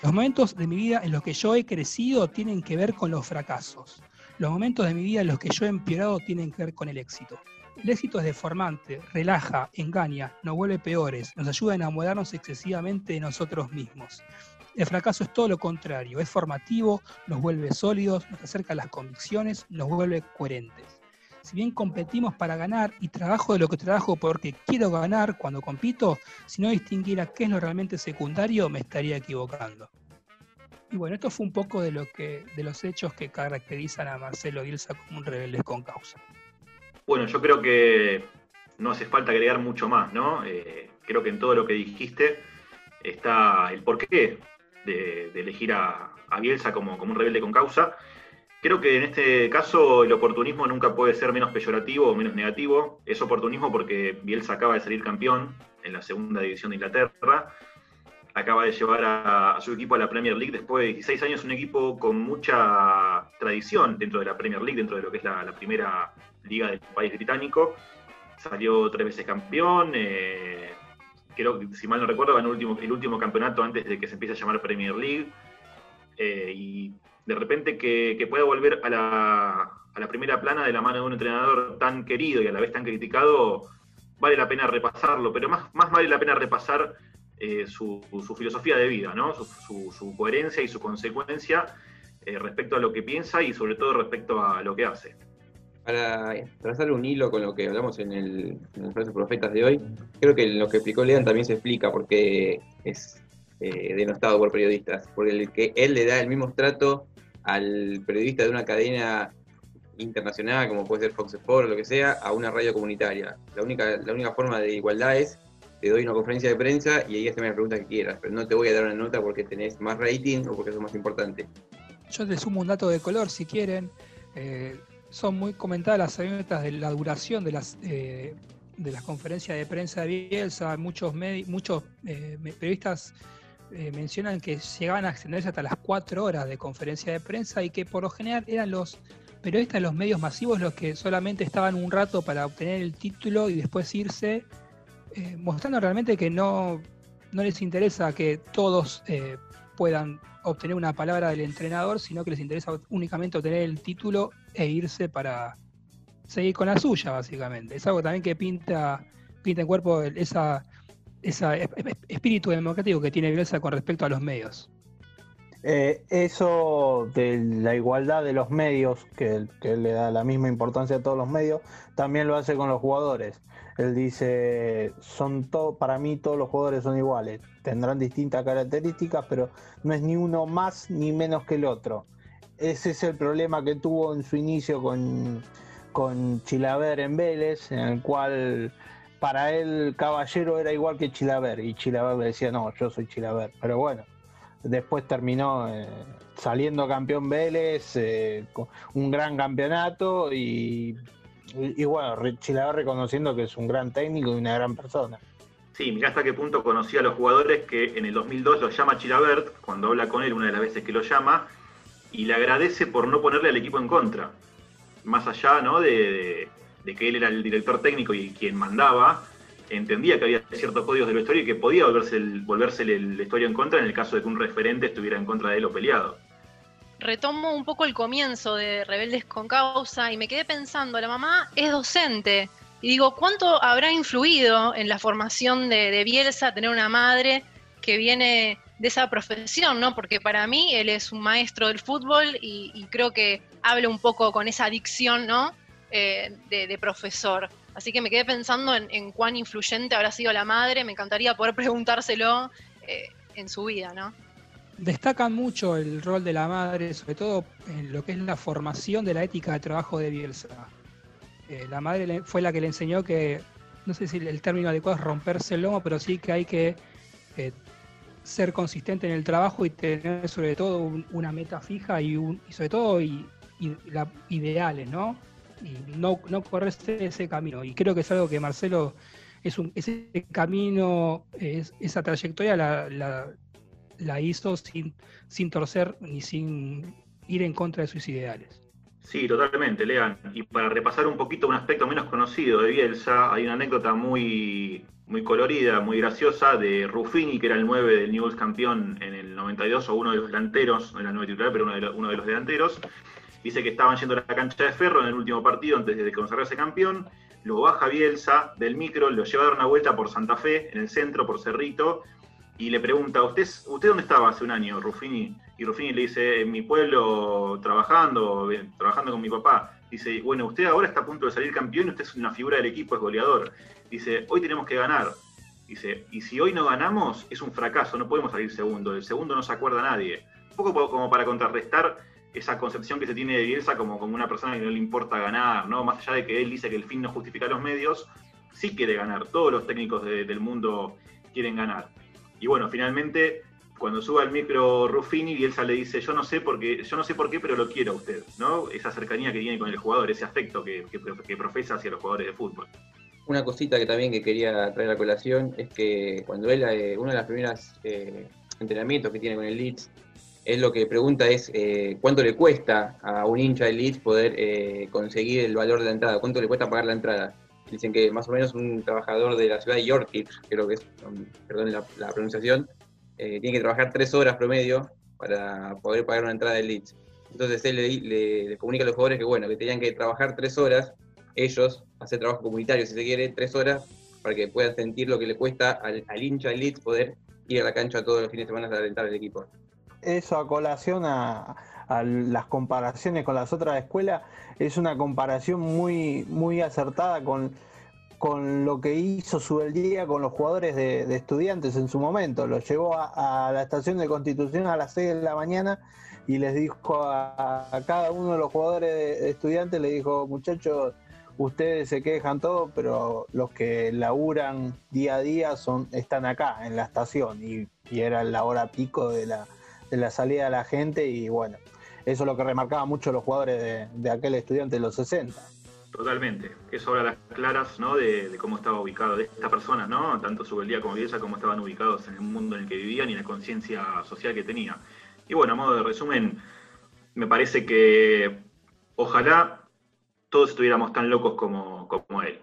Los momentos de mi vida en los que yo he crecido tienen que ver con los fracasos. Los momentos de mi vida en los que yo he empeorado tienen que ver con el éxito. El éxito es deformante, relaja, engaña, nos vuelve peores, nos ayuda a enamorarnos excesivamente de nosotros mismos. El fracaso es todo lo contrario, es formativo, nos vuelve sólidos, nos acerca a las convicciones, nos vuelve coherentes. Si bien competimos para ganar y trabajo de lo que trabajo porque quiero ganar cuando compito, si no distinguiera qué es lo realmente secundario, me estaría equivocando. Y bueno, esto fue un poco de lo que, de los hechos que caracterizan a Marcelo Bielsa como un rebelde con causa. Bueno, yo creo que no hace falta agregar mucho más, ¿no? Eh, creo que en todo lo que dijiste está el porqué de, elegir a, Bielsa como, un rebelde con causa. Creo que en este caso el oportunismo nunca puede ser menos peyorativo o menos negativo. Es oportunismo porque Bielsa acaba de salir campeón en la segunda división de Inglaterra. Acaba de llevar a, su equipo a la Premier League después de 16 años, un equipo con mucha tradición dentro de la Premier League, dentro de lo que es la, primera liga del país británico. Salió tres veces campeón, eh, creo que si mal no recuerdo, ganó el último, campeonato antes de que se empiece a llamar Premier League. Eh, y de repente que, pueda volver a la, primera plana de la mano de un entrenador tan querido y a la vez tan criticado, vale la pena repasarlo, pero más, más vale la pena repasar eh, su, filosofía de vida, ¿no? su, coherencia y su consecuencia eh, respecto a lo que piensa y sobre todo respecto a lo que hace. Para trazar un hilo con lo que hablamos en el, en Profetas de hoy, creo que lo que explicó Lean también se explica porque es eh, denostado por periodistas, porque el que él le da el mismo trato al periodista de una cadena internacional, como puede ser Fox Sports o lo que sea, a una radio comunitaria. La única, la única forma de igualdad es te doy una conferencia de prensa y ahí hazme la pregunta que quieras, pero no te voy a dar una nota porque tenés más rating o porque es más importante. Yo te sumo un dato de color si quieren. Eh, son muy comentadas las anécdotas de la duración de las, eh, de las conferencias de prensa de Bielsa. Muchos, muchos eh, periodistas eh, mencionan que llegaban a extenderse hasta las cuatro horas de conferencia de prensa y que por lo general eran los periodistas de los medios masivos los que solamente estaban un rato para obtener el título y después irse, mostrando realmente que no, no les interesa que todos eh, puedan obtener una palabra del entrenador, sino que les interesa únicamente obtener el título e irse para seguir con la suya, básicamente. Es algo también que pinta, pinta en cuerpo esa, ese espíritu democrático que tiene Bielsa con respecto a los medios. Eh, eso de la igualdad de los medios, que, que le da la misma importancia a todos los medios, también lo hace con los jugadores. Él dice, son todo, para mí todos los jugadores son iguales, tendrán distintas características, pero no es ni uno más ni menos que el otro. Ese es el problema que tuvo en su inicio con, con Chilaver en Vélez, en el cual para él Caballero era igual que Chilaver, y Chilaver le decía, no, yo soy Chilaver. Pero bueno, después terminó eh, saliendo campeón Vélez, eh, un gran campeonato y, bueno, Chilaver reconociendo que es un gran técnico y una gran persona. Sí, mirá hasta qué punto conocía a los jugadores que en el 2002 lo llama Chilabert, cuando habla con él una de las veces que lo llama, y le agradece por no ponerle al equipo en contra. Más allá ¿no? de, de que él era el director técnico y quien mandaba, entendía que había ciertos códigos de la historia y que podía volverse, el, volverse en contra en el caso de que un referente estuviera en contra de él o peleado. Retomo un poco el comienzo de Rebeldes con Causa y me quedé pensando, la mamá es docente. Y digo, ¿cuánto habrá influido en la formación de, Bielsa tener una madre que viene de esa profesión, ¿no? Porque para mí él es un maestro del fútbol y, creo que habla un poco con esa adicción, ¿no? Eh, de, profesor. Así que me quedé pensando en, cuán influyente habrá sido la madre, me encantaría poder preguntárselo eh, en su vida, ¿no? Destaca mucho el rol de la madre, sobre todo en lo que es la formación de la ética de trabajo de Bielsa. Eh, la madre fue la que le enseñó que, no sé si el término adecuado es romperse el lomo, pero sí que hay que ser consistente en el trabajo y tener sobre todo una meta fija y, sobre todo y, ideales, ¿no? y no, no correrse ese camino. Y creo que es algo que Marcelo, es un, ese camino, es, esa trayectoria la, la, hizo sin, sin torcer ni sin ir en contra de sus ideales. Sí, totalmente, Lean. Y para repasar un poquito un aspecto menos conocido de Bielsa, hay una anécdota muy, muy colorida, muy graciosa de Ruffini, que era el 9 del Newell's campeón en el 92, o uno de los delanteros, no era el 9 titular, pero uno de, los delanteros, Dice que estaban yendo a la cancha de ferro en el último partido antes de consagrarse campeón. Lo baja Bielsa del micro, lo lleva a dar una vuelta por Santa Fe, en el centro, por Cerrito, y le pregunta, ¿usted, ¿usted dónde estaba hace un año, Ruffini? Y Ruffini le dice, en mi pueblo, trabajando, trabajando con mi papá. Dice, bueno, usted ahora está a punto de salir campeón usted es una figura del equipo, es goleador. Dice, hoy tenemos que ganar. Dice, y si hoy no ganamos, es un fracaso, no podemos salir segundo. El segundo no se acuerda a nadie. Un poco como para contrarrestar esa concepción que se tiene de Bielsa como, como una persona que no le importa ganar, ¿no? Más allá de que él dice que el fin no justifica los medios, sí quiere ganar. Todos los técnicos del mundo quieren ganar. Y bueno, finalmente, cuando sube al micro Ruffini, Bielsa le dice, yo no sé por qué, yo no sé por qué, pero lo quiero a usted, ¿no? Esa cercanía que tiene con el jugador, ese afecto que, profesa hacia los jugadores de fútbol. Una cosita que también que quería traer a colación es que cuando él, eh, uno de los primeros eh, entrenamientos que tiene con el Leeds, es lo que pregunta es eh, cuánto le cuesta a un hincha de Leeds poder eh, conseguir el valor de la entrada, cuánto le cuesta pagar la entrada. Dicen que más o menos un trabajador de la ciudad de Yorkshire, creo que es, perdón la, pronunciación, tiene que trabajar tres horas promedio para poder pagar una entrada de Leeds. Entonces él le, comunica a los jugadores que bueno, que tenían que trabajar tres horas, ellos, hacer trabajo comunitario si se quiere, tres horas, para que puedan sentir lo que le cuesta al, hincha de Leeds poder ir a la cancha todos los fines de semana a alentar al equipo eso a colación a, las comparaciones con las otras escuelas, es una comparación muy, muy acertada con, con lo que hizo Subeldía con los jugadores de, estudiantes en su momento. Los llevó a, la estación de Constitución a las 6 de la mañana y les dijo a, cada uno de los jugadores de, estudiantes, le dijo, muchachos, ustedes se quejan todo, pero los que laburan día a día son, están acá, en la estación, y, y era la hora pico de la, de la salida de la gente y bueno, eso es lo que remarcaba mucho los jugadores de, aquel estudiante de los 60. Totalmente, eso habla las claras ¿no? de, cómo estaba ubicado, de estas personas, ¿no? tanto Subeldía como Bielsa, cómo estaban ubicados en el mundo en el que vivían y la conciencia social que tenía. Y bueno, a modo de resumen, me parece que ojalá todos estuviéramos tan locos como, como él.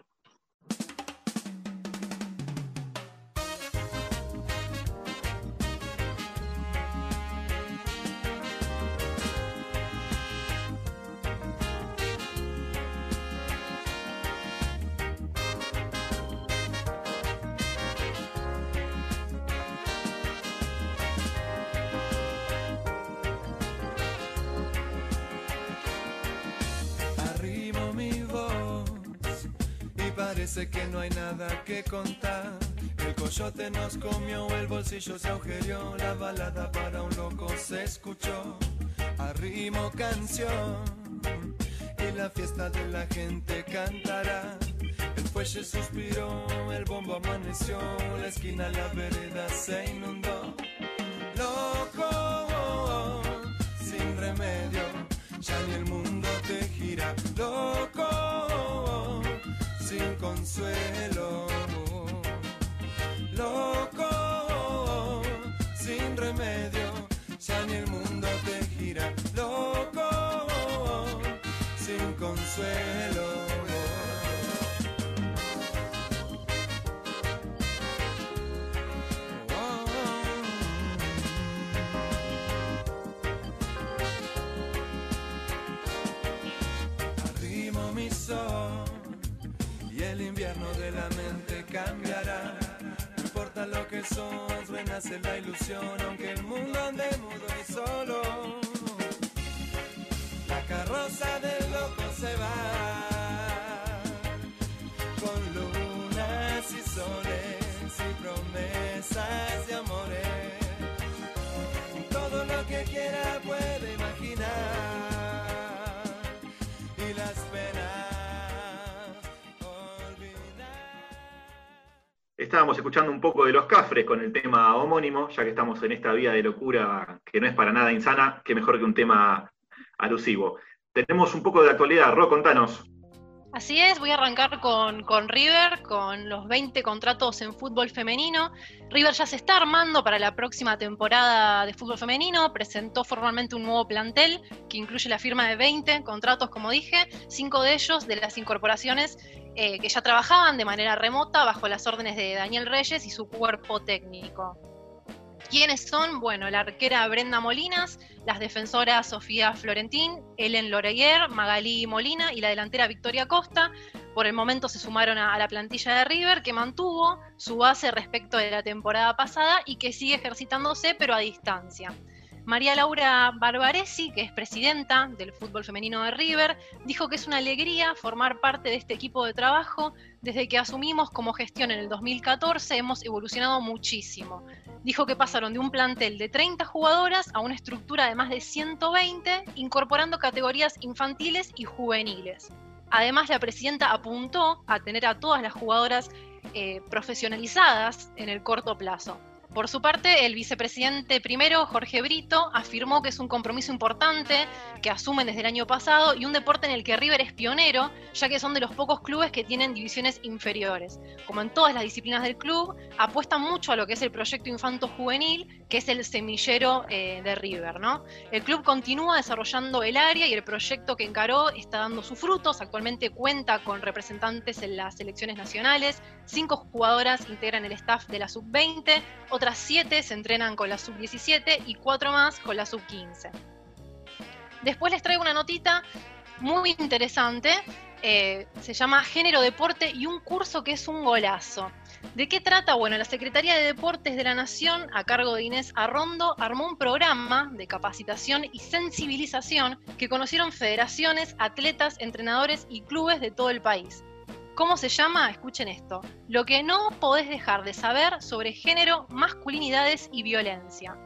El coyote nos comió, el bolsillo se agujereó, la balada para un loco se escuchó. Arrimo canción y la fiesta de la gente cantará. El fuelle suspiró, el bombo amaneció, la esquina, la vereda se inundó. Loco, sin remedio, ya ni el mundo te gira. Loco, sin consuelo. Estábamos escuchando un poco de los cafres con el tema homónimo, ya que estamos en esta vida de locura que no es para nada insana, que mejor que un tema alusivo. Tenemos un poco de actualidad, Ro, contanos. Así es, voy a arrancar con, con River, con los 20 contratos en fútbol femenino. River ya se está armando para la próxima temporada de fútbol femenino, presentó formalmente un nuevo plantel que incluye la firma de 20 contratos, como dije, cinco de ellos de las incorporaciones eh, que ya trabajaban de manera remota bajo las órdenes de Daniel Reyes y su cuerpo técnico. ¿Quiénes son? Bueno, la arquera Brenda Molinas, las defensoras Sofía Florentín, Ellen Loreyer, Magalí Molina y la delantera Victoria Costa. Por el momento se sumaron a, a la plantilla de River, que mantuvo su base respecto de la temporada pasada y que sigue ejercitándose, pero a distancia. María Laura Barbaresi, que es presidenta del fútbol femenino de River, dijo que es una alegría formar parte de este equipo de trabajo. Desde que asumimos como gestión en el 2014 hemos evolucionado muchísimo. Dijo que pasaron de un plantel de 30 jugadoras a una estructura de más de 120, incorporando categorías infantiles y juveniles. Además, la presidenta apuntó a tener a todas las jugadoras eh, profesionalizadas en el corto plazo. Por su parte, el vicepresidente primero, Jorge Brito, afirmó que es un compromiso importante que asumen desde el año pasado y un deporte en el que River es pionero, ya que son de los pocos clubes que tienen divisiones inferiores. Como en todas las disciplinas del club, apuestan mucho a lo que es el proyecto infanto-juvenil, que es el semillero eh, de River. ¿no? El club continúa desarrollando el área y el proyecto que encaró está dando sus frutos. Actualmente cuenta con representantes en las selecciones nacionales, cinco jugadoras integran el staff de la sub-20, otras siete se entrenan con la sub-17 y cuatro más con la sub-15. Después les traigo una notita muy interesante, eh, se llama Género Deporte y un curso que es un golazo. ¿De qué trata? Bueno, la Secretaría de Deportes de la Nación, a cargo de Inés Arrondo, armó un programa de capacitación y sensibilización que conocieron federaciones, atletas, entrenadores y clubes de todo el país. ¿Cómo se llama? Escuchen esto. Lo que no podés dejar de saber sobre género, masculinidades y violencia.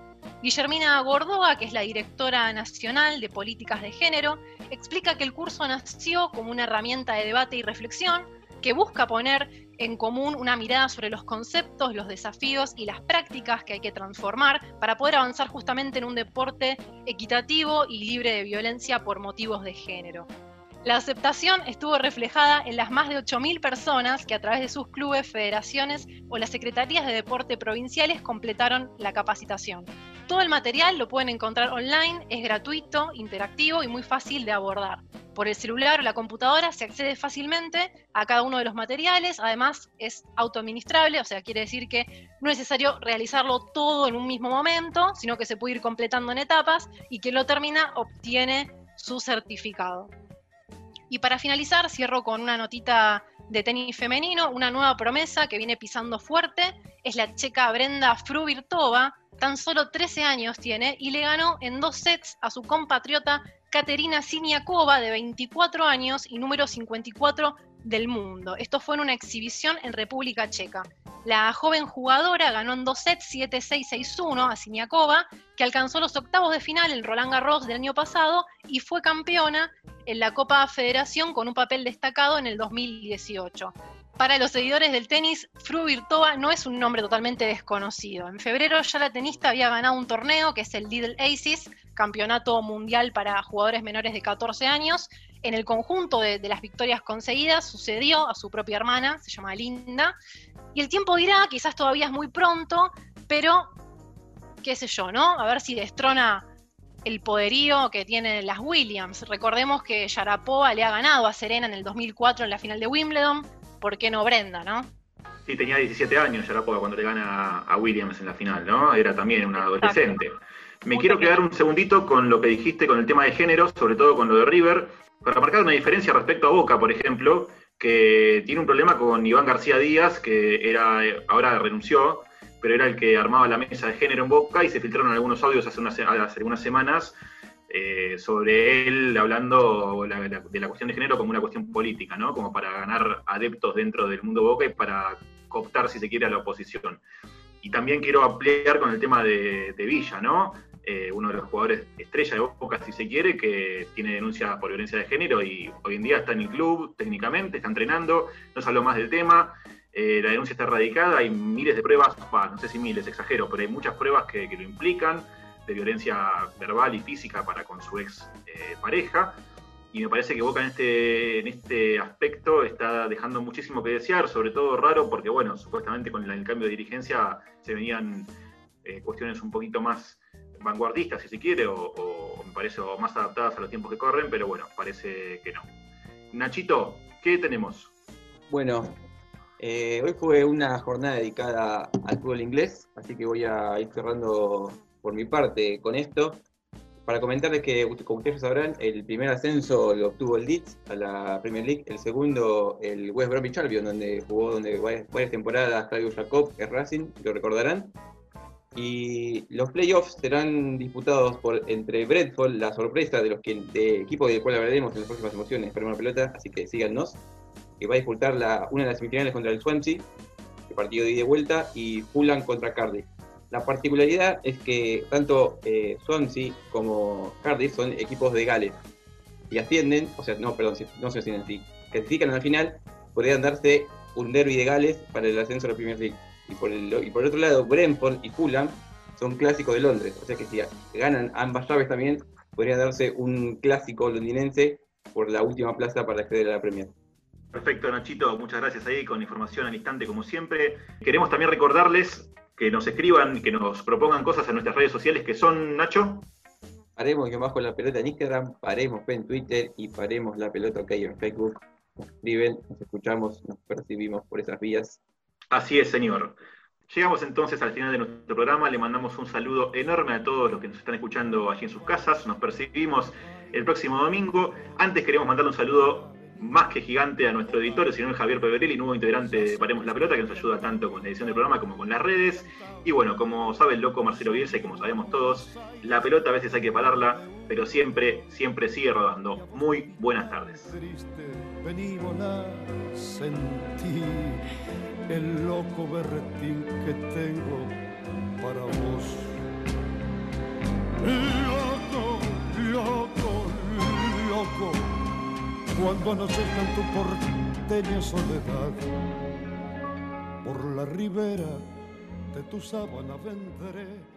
Guillermina Gordoa, que es la directora nacional de políticas de género, explica que el curso nació como una herramienta de debate y reflexión que busca poner en común una mirada sobre los conceptos, los desafíos y las prácticas que hay que transformar para poder avanzar justamente en un deporte equitativo y libre de violencia por motivos de género. La aceptación estuvo reflejada en las más de 8.000 personas que a través de sus clubes, federaciones o las secretarías de deporte provinciales completaron la capacitación. Todo el material lo pueden encontrar online, es gratuito, interactivo y muy fácil de abordar. Por el celular o la computadora se accede fácilmente a cada uno de los materiales, además es autoadministrable, o sea, quiere decir que no es necesario realizarlo todo en un mismo momento, sino que se puede ir completando en etapas y quien lo termina obtiene su certificado. Y para finalizar, cierro con una notita de tenis femenino, una nueva promesa que viene pisando fuerte, es la checa Brenda Fruvirtova, tan solo 13 años tiene y le ganó en dos sets a su compatriota Katerina Siniakova de 24 años y número 54 del mundo. Esto fue en una exhibición en República Checa. La joven jugadora ganó en dos sets 7-6-6-1 a Siniakova, que alcanzó los octavos de final en Roland Garros del año pasado y fue campeona en la Copa Federación con un papel destacado en el 2018. Para los seguidores del tenis, Fru Virtova no es un nombre totalmente desconocido. En febrero ya la tenista había ganado un torneo que es el Lidl Aces, campeonato mundial para jugadores menores de 14 años. En el conjunto de, de las victorias conseguidas sucedió a su propia hermana, se llama Linda. Y el tiempo dirá, quizás todavía es muy pronto, pero qué sé yo, ¿no? A ver si destrona el poderío que tienen las Williams. Recordemos que Sharapova le ha ganado a Serena en el 2004 en la final de Wimbledon. ¿Por qué no Brenda, no? Sí, tenía 17 años Sharapova cuando le gana a Williams en la final, ¿no? Era también una adolescente. Me quiero quedar un segundito con lo que dijiste con el tema de género, sobre todo con lo de River, para marcar una diferencia respecto a Boca, por ejemplo, que tiene un problema con Iván García Díaz, que era ahora renunció, pero era el que armaba la mesa de género en Boca y se filtraron algunos audios hace, unas, hace algunas semanas eh, sobre él hablando de la cuestión de género como una cuestión política, ¿no? Como para ganar adeptos dentro del mundo Boca y para cooptar, si se quiere, a la oposición. Y también quiero ampliar con el tema de, de Villa, ¿no? Eh, uno de los jugadores estrella de Boca, si se quiere, que tiene denuncia por violencia de género y hoy en día está en el club técnicamente, está entrenando, no se habló más del tema. Eh, la denuncia está erradicada, hay miles de pruebas, no sé si miles, exagero, pero hay muchas pruebas que, lo implican, de violencia verbal y física para con su ex eh, pareja. Y me parece que Boca en este, en este aspecto está dejando muchísimo que desear, sobre todo raro porque, bueno, supuestamente con el cambio de dirigencia se venían cuestiones un poquito más vanguardistas, si se quiere, o, me parece más adaptadas a los tiempos que corren, pero bueno, parece que no. Nachito, ¿qué tenemos? Bueno, eh, hoy fue una jornada dedicada al fútbol inglés, así que voy a ir cerrando por mi parte con esto. Para comentarles que, como ustedes sabrán, el primer ascenso lo obtuvo el Leeds a la Premier League, el segundo el West Bromwich Albion, donde jugó donde varias, temporadas Claudio Jacob, el Racing, lo recordarán, y los playoffs serán disputados por entre Brentford, la sorpresa de los que, de equipo del cual hablaremos en las próximas emociones para una pelota, así que síganos, que va a disputar la, una de las semifinales contra el Swansea, el partido de ida y vuelta, y Fulham contra Cardiff. La particularidad es que tanto eh, Swansea como Cardiff son equipos de Gales y ascienden, o sea, no, perdón, no se ascienden, sí, clasifican a la final, podrían darse un derby de Gales para el ascenso a la Premier League. Y por, el, y por el otro lado, Brentford y Fulham son clásicos de Londres. O sea que si ganan ambas llaves también, podría darse un clásico londinense por la última plaza para acceder a la Premier. Perfecto, Nachito, muchas gracias ahí con información al instante como siempre. Queremos también recordarles que nos escriban, que nos propongan cosas en nuestras redes sociales que son, Nacho. Paremos que bajo la pelota en Instagram, paremos en Twitter y paremos la pelota ok en Facebook. Nos escriben, nos escuchamos, nos percibimos por esas vías. Así es, señor. Llegamos entonces al final de nuestro programa. Le mandamos un saludo enorme a todos los que nos están escuchando allí en sus casas. Nos percibimos el próximo domingo. Antes queremos mandarle un saludo más que gigante a nuestro editor, el señor Javier Peverelli, nuevo integrante de Paremos la Pelota, que nos ayuda tanto con la edición del programa como con las redes. Y bueno, como sabe el loco Marcelo Bielsa y como sabemos todos, la pelota a veces hay que pararla, pero siempre, siempre sigue rodando. Muy buenas tardes el loco berretín que tengo para vos. Loco, loco, loco, cuando anochezca en tu porteña soledad, por la ribera de tu sábana vendré